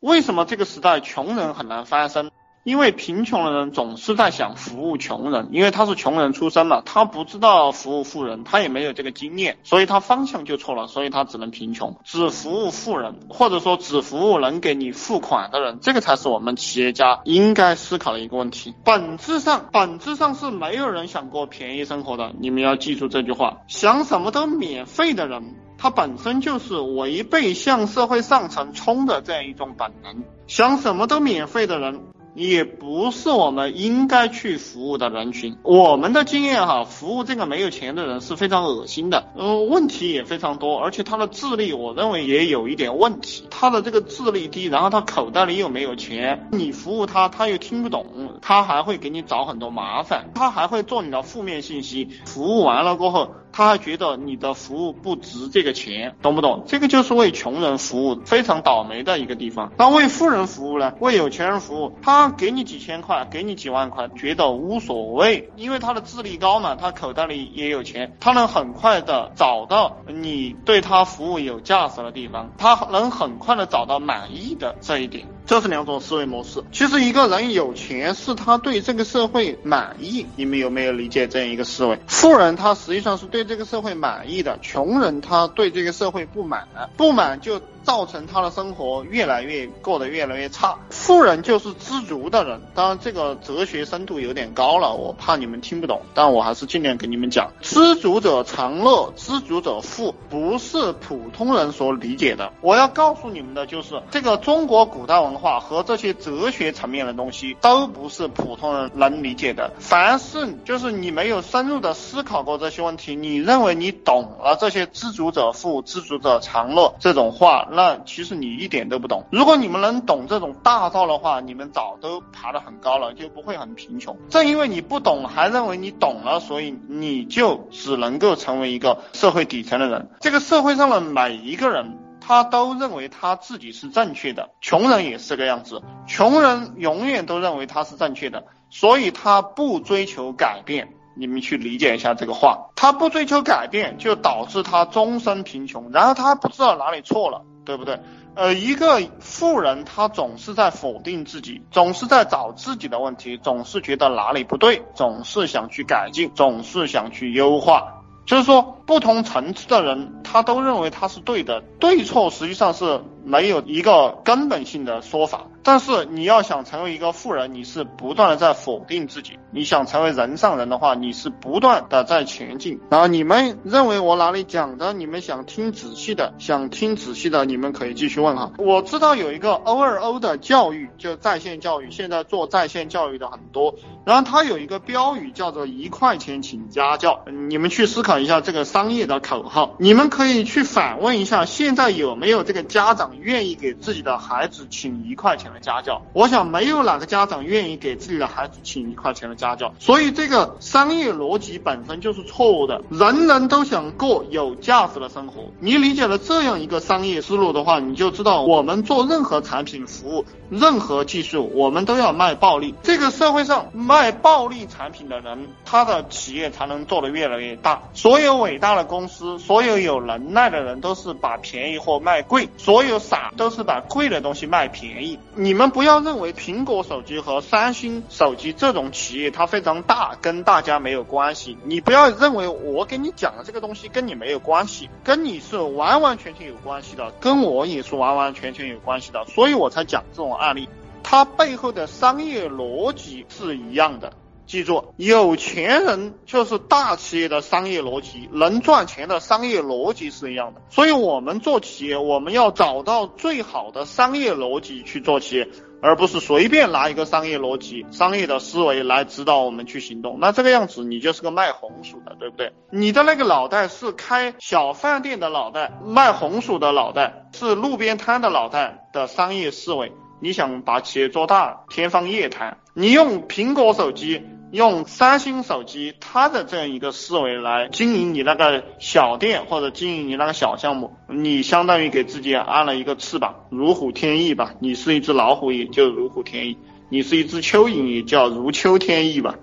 为什么这个时代穷人很难翻身？因为贫穷的人总是在想服务穷人，因为他是穷人出身嘛，他不知道服务富人，他也没有这个经验，所以他方向就错了，所以他只能贫穷，只服务富人，或者说只服务能给你付款的人，这个才是我们企业家应该思考的一个问题。本质上，本质上是没有人想过便宜生活的，你们要记住这句话，想什么都免费的人，他本身就是违背向社会上层冲的这样一种本能，想什么都免费的人。也不是我们应该去服务的人群。我们的经验哈，服务这个没有钱的人是非常恶心的，嗯，问题也非常多，而且他的智力我认为也有一点问题。他的这个智力低，然后他口袋里又没有钱，你服务他他又听不懂，他还会给你找很多麻烦，他还会做你的负面信息。服务完了过后。他还觉得你的服务不值这个钱，懂不懂？这个就是为穷人服务，非常倒霉的一个地方。那为富人服务呢？为有钱人服务，他给你几千块，给你几万块，觉得无所谓，因为他的智力高嘛，他口袋里也有钱，他能很快的找到你对他服务有价值的地方，他能很快的找到满意的这一点。这是两种思维模式。其实一个人有钱是他对这个社会满意，你们有没有理解这样一个思维？富人他实际上是对这个社会满意的，穷人他对这个社会不满，不满就。造成他的生活越来越过得越来越差。富人就是知足的人，当然这个哲学深度有点高了，我怕你们听不懂，但我还是尽量给你们讲。知足者常乐，知足者富，不是普通人所理解的。我要告诉你们的就是，这个中国古代文化和这些哲学层面的东西都不是普通人能理解的。凡是就是你没有深入的思考过这些问题，你认为你懂了这些知足者富、知足者常乐这种话。那其实你一点都不懂。如果你们能懂这种大道的话，你们早都爬得很高了，就不会很贫穷。正因为你不懂，还认为你懂了，所以你就只能够成为一个社会底层的人。这个社会上的每一个人，他都认为他自己是正确的。穷人也是这个样子，穷人永远都认为他是正确的，所以他不追求改变。你们去理解一下这个话，他不追求改变，就导致他终身贫穷，然后他不知道哪里错了。对不对？呃，一个富人他总是在否定自己，总是在找自己的问题，总是觉得哪里不对，总是想去改进，总是想去优化。就是说，不同层次的人，他都认为他是对的，对错实际上是没有一个根本性的说法。但是你要想成为一个富人，你是不断的在否定自己；你想成为人上人的话，你是不断的在前进。然后你们认为我哪里讲的，你们想听仔细的，想听仔细的，你们可以继续问哈。我知道有一个 O 二 O 的教育，就在线教育，现在做在线教育的很多。然后它有一个标语叫做一块钱请家教，你们去思考一下这个商业的口号。你们可以去反问一下，现在有没有这个家长愿意给自己的孩子请一块钱的？家教，我想没有哪个家长愿意给自己的孩子请一块钱的家教，所以这个商业逻辑本身就是错误的。人人都想过有价值的生活，你理解了这样一个商业思路的话，你就知道我们做任何产品服务、任何技术，我们都要卖暴利。这个社会上卖暴利产品的人，他的企业才能做得越来越大。所有伟大的公司，所有有能耐的人，都是把便宜货卖贵；所有傻都是把贵的东西卖便宜。你们不要认为苹果手机和三星手机这种企业它非常大，跟大家没有关系。你不要认为我给你讲的这个东西跟你没有关系，跟你是完完全全有关系的，跟我也是完完全全有关系的，所以我才讲这种案例。它背后的商业逻辑是一样的。记住，有钱人就是大企业的商业逻辑，能赚钱的商业逻辑是一样的。所以，我们做企业，我们要找到最好的商业逻辑去做企业，而不是随便拿一个商业逻辑、商业的思维来指导我们去行动。那这个样子，你就是个卖红薯的，对不对？你的那个脑袋是开小饭店的脑袋，卖红薯的脑袋，是路边摊的脑袋的商业思维。你想把企业做大，天方夜谭。你用苹果手机。用三星手机，它的这样一个思维来经营你那个小店或者经营你那个小项目，你相当于给自己安了一个翅膀，如虎添翼吧。你是一只老虎，也就如虎添翼；你是一只蚯蚓，也叫如秋添翼吧。